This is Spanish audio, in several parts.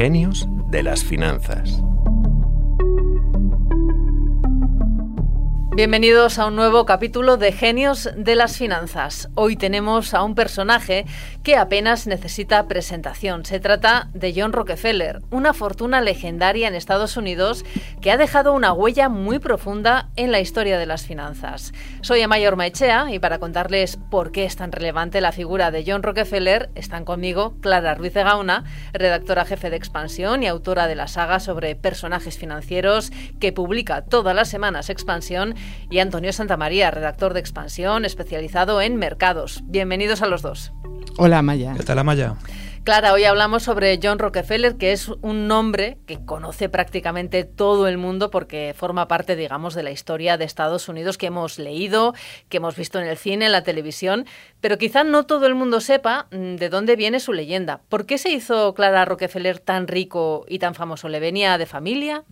Genios de las Finanzas. Bienvenidos a un nuevo capítulo de Genios de las Finanzas. Hoy tenemos a un personaje que apenas necesita presentación. Se trata de John Rockefeller, una fortuna legendaria en Estados Unidos que ha dejado una huella muy profunda en la historia de las finanzas. Soy Amaya Ormaechea y para contarles por qué es tan relevante la figura de John Rockefeller están conmigo Clara Ruiz de Gauna, redactora jefe de Expansión y autora de la saga sobre personajes financieros que publica todas las semanas Expansión y Antonio Santamaría, redactor de Expansión, especializado en mercados. Bienvenidos a los dos. Hola, Maya. ¿Qué tal, Amaya? Clara, hoy hablamos sobre John Rockefeller, que es un nombre que conoce prácticamente todo el mundo porque forma parte, digamos, de la historia de Estados Unidos que hemos leído, que hemos visto en el cine, en la televisión, pero quizá no todo el mundo sepa mm, de dónde viene su leyenda. ¿Por qué se hizo Clara Rockefeller tan rico y tan famoso? ¿Le venía de familia?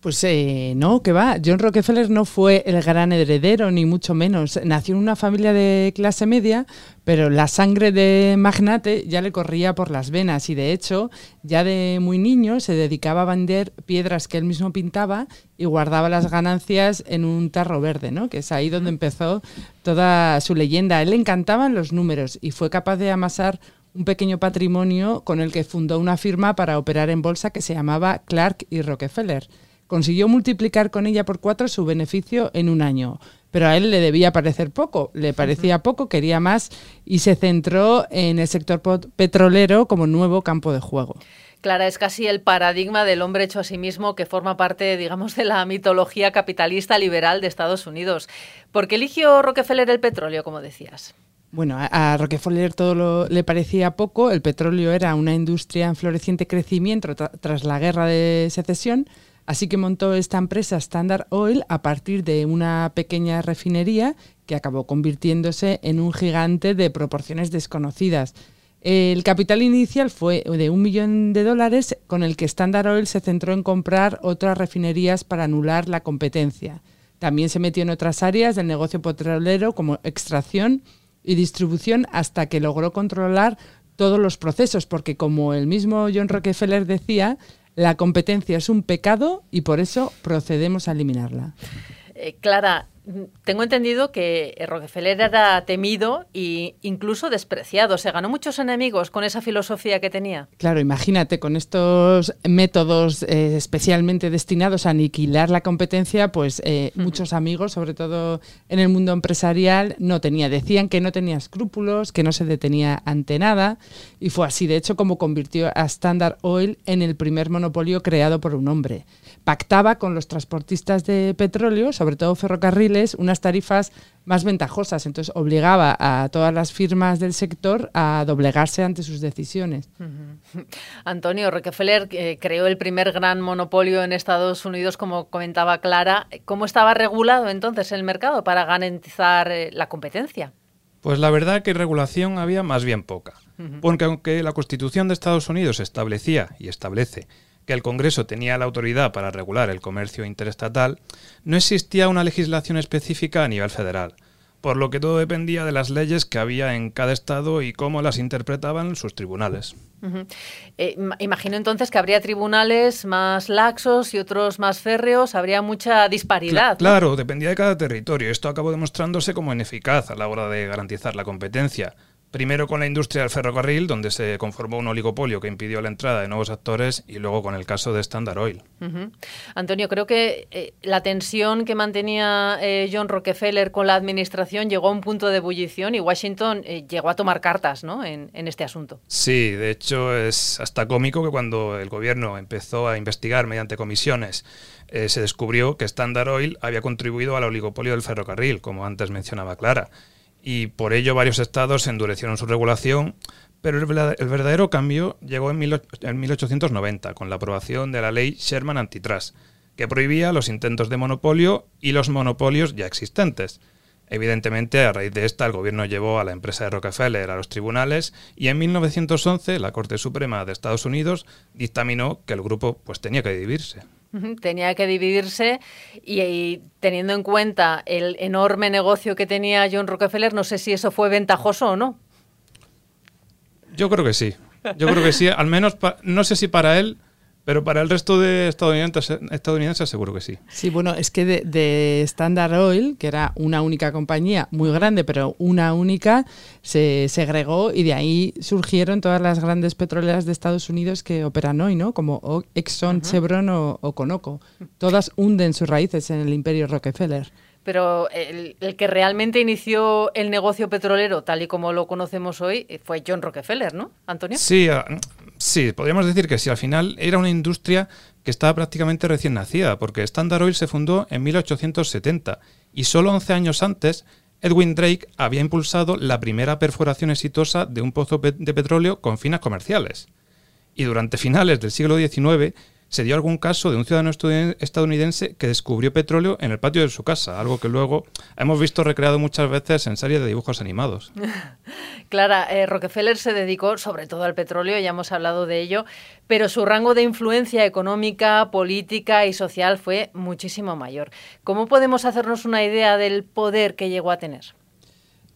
Pues eh, no, que va. John Rockefeller no fue el gran heredero, ni mucho menos. Nació en una familia de clase media, pero la sangre de magnate ya le corría por las venas y de hecho, ya de muy niño se dedicaba a vender piedras que él mismo pintaba y guardaba las ganancias en un tarro verde, ¿no? Que es ahí donde empezó toda su leyenda. A él le encantaban los números y fue capaz de amasar un pequeño patrimonio con el que fundó una firma para operar en bolsa que se llamaba Clark y Rockefeller consiguió multiplicar con ella por cuatro su beneficio en un año. Pero a él le debía parecer poco, le parecía poco, quería más y se centró en el sector petrolero como nuevo campo de juego. Clara, es casi el paradigma del hombre hecho a sí mismo que forma parte, digamos, de la mitología capitalista liberal de Estados Unidos. ¿Por qué eligió Rockefeller el petróleo, como decías? Bueno, a, Rockefeller todo le parecía poco. El petróleo era una industria en floreciente crecimiento tras la guerra de secesión Así que montó esta empresa Standard Oil a partir de una pequeña refinería que acabó convirtiéndose en un gigante de proporciones desconocidas. El capital inicial fue de un millón de dólares con el que Standard Oil se centró en comprar otras refinerías para anular la competencia. También se metió en otras áreas del negocio petrolero como extracción y distribución hasta que logró controlar todos los procesos, porque como el mismo John Rockefeller decía, la competencia es un pecado y por eso procedemos a eliminarla. Eh, Clara, tengo entendido que Rockefeller era temido e incluso despreciado. Se ganó muchos enemigos con esa filosofía que tenía. Claro, imagínate, con estos métodos eh, especialmente destinados a aniquilar la competencia, pues eh, muchos amigos, sobre todo en el mundo empresarial, no tenía. Decían que no tenía escrúpulos, que no se detenía ante nada. Y fue así, de hecho, como convirtió a Standard Oil en el primer monopolio creado por un hombre. Pactaba con los transportistas de petróleo, sobre todo ferrocarriles, unas tarifas más ventajosas. Entonces obligaba a todas las firmas del sector a doblegarse ante sus decisiones. Antonio Rockefeller eh, creó el primer gran monopolio en Estados Unidos, como comentaba Clara. ¿Cómo estaba regulado entonces el mercado para garantizar eh, la competencia? Pues la verdad que regulación había más bien poca. Porque aunque la Constitución de Estados Unidos establecía y establece que el Congreso tenía la autoridad para regular el comercio interestatal, no existía una legislación específica a nivel federal, por lo que todo dependía de las leyes que había en cada estado y cómo las interpretaban sus tribunales. Eh, imagino entonces que habría tribunales más laxos y otros más férreos, habría mucha disparidad. claro, dependía de cada territorio. Esto acabó demostrándose como ineficaz a la hora de garantizar la competencia. Primero con la industria del ferrocarril, donde se conformó un oligopolio que impidió la entrada de nuevos actores, y luego con el caso de Standard Oil. Antonio, creo que eh, la tensión que mantenía eh, John Rockefeller con la administración llegó a un punto de ebullición y Washington eh, llegó a tomar cartas ¿no? en, en, este asunto. Sí, de hecho es hasta cómico que cuando el gobierno empezó a investigar mediante comisiones, se descubrió que Standard Oil había contribuido al oligopolio del ferrocarril, como antes mencionaba Clara y por ello varios estados endurecieron su regulación, pero el verdadero cambio llegó en, 1890 con la aprobación de la ley Sherman Antitrust, que prohibía los intentos de monopolio y los monopolios ya existentes. Evidentemente, a raíz de esta, el gobierno llevó a la empresa de Rockefeller a los tribunales y en 1911 la Corte Suprema de Estados Unidos dictaminó que el grupo pues, tenía que dividirse. Tenía que dividirse y, teniendo en cuenta el enorme negocio que tenía John Rockefeller, no sé si eso fue ventajoso o no. Yo creo que sí, Yo creo que sí, al menos, no sé si para él, pero para el resto de estadounidenses, estadounidenses seguro que sí. Sí, bueno, es que de, Standard Oil, que era una única compañía muy grande, pero una única, se segregó y de ahí surgieron todas las grandes petroleras de Estados Unidos que operan hoy, ¿no? Como Exxon, Chevron o, o Conoco. Todas hunden sus raíces en el imperio Rockefeller pero el, que realmente inició el negocio petrolero tal y como lo conocemos hoy eh, fue John Rockefeller, ¿no, Antonio? Sí, Sí, podríamos decir que sí. Al final era una industria que estaba prácticamente recién nacida, porque Standard Oil se fundó en 1870 y solo 11 años antes Edwin Drake había impulsado la primera perforación exitosa de un pozo de petróleo con fines comerciales. Y durante finales del siglo XIX se dio algún caso de un ciudadano estadounidense que descubrió petróleo en el patio de su casa, algo que luego hemos visto recreado muchas veces en series de dibujos animados. Clara, eh, Rockefeller se dedicó sobre todo al petróleo, ya hemos hablado de ello, pero su rango de influencia económica, política y social fue muchísimo mayor. ¿Cómo podemos hacernos una idea del poder que llegó a tener?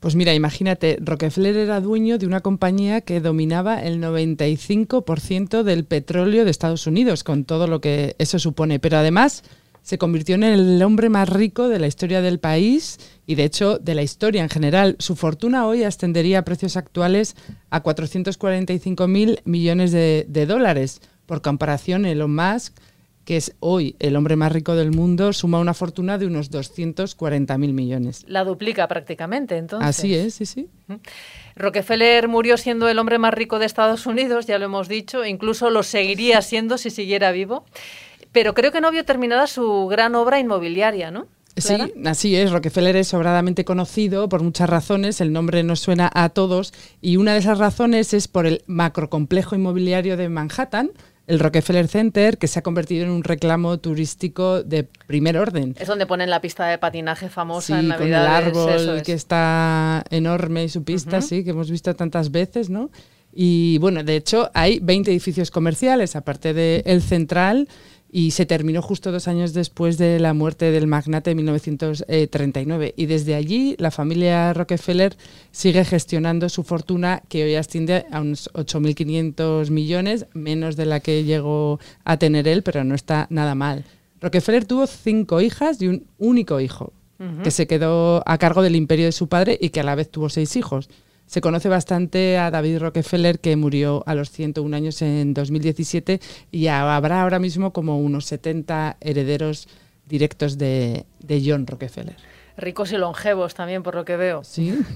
Pues mira, imagínate, Rockefeller era dueño de una compañía que dominaba el 95% del petróleo de Estados Unidos, con todo lo que eso supone. Pero además se convirtió en el hombre más rico de la historia del país y de hecho de la historia en general. Su fortuna hoy ascendería a precios actuales a 445 mil millones de, de dólares. Por comparación, Elon Musk que es hoy el hombre más rico del mundo, suma una fortuna de unos 240 mil millones. La duplica prácticamente, entonces. Así es, sí, sí. Rockefeller murió siendo el hombre más rico de Estados Unidos, ya lo hemos dicho, incluso lo seguiría siendo si siguiera vivo, pero creo que no vio terminada su gran obra inmobiliaria, ¿no? Sí, así es. Rockefeller es sobradamente conocido por muchas razones. El nombre nos suena a todos y una de esas razones es por el macrocomplejo inmobiliario de Manhattan, el Rockefeller Center, que se ha convertido en un reclamo turístico de primer orden. Es donde ponen la pista de patinaje famosa en Navidad. Con el árbol que está enorme y su pista, sí, que hemos visto tantas veces, ¿no? Y bueno, de hecho hay 20 edificios comerciales, aparte del el central, y se terminó justo dos años después de la muerte del magnate en 1939. Y desde allí la familia Rockefeller sigue gestionando su fortuna que hoy asciende a unos 8.500 millones, menos de la que llegó a tener él, pero no está nada mal. Rockefeller tuvo cinco hijas y un único hijo, que se quedó a cargo del imperio de su padre y que a la vez tuvo seis hijos. Se conoce bastante a David Rockefeller, que murió a los 101 años en 2017, y habrá ahora mismo como unos 70 herederos directos de, John Rockefeller. Ricos y longevos también, por lo que veo. Sí.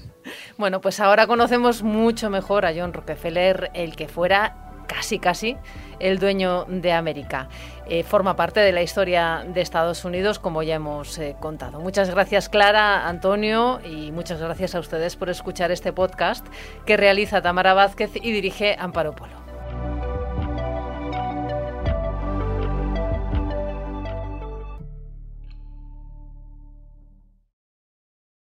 Bueno, pues ahora conocemos mucho mejor a John Rockefeller, el que fuera casi casi el dueño de América. Eh, forma parte de la historia de Estados Unidos, como ya hemos eh, contado. Muchas gracias Clara, Antonio, y muchas gracias a ustedes por escuchar este podcast que realiza Tamara Vázquez y dirige Amparo Polo.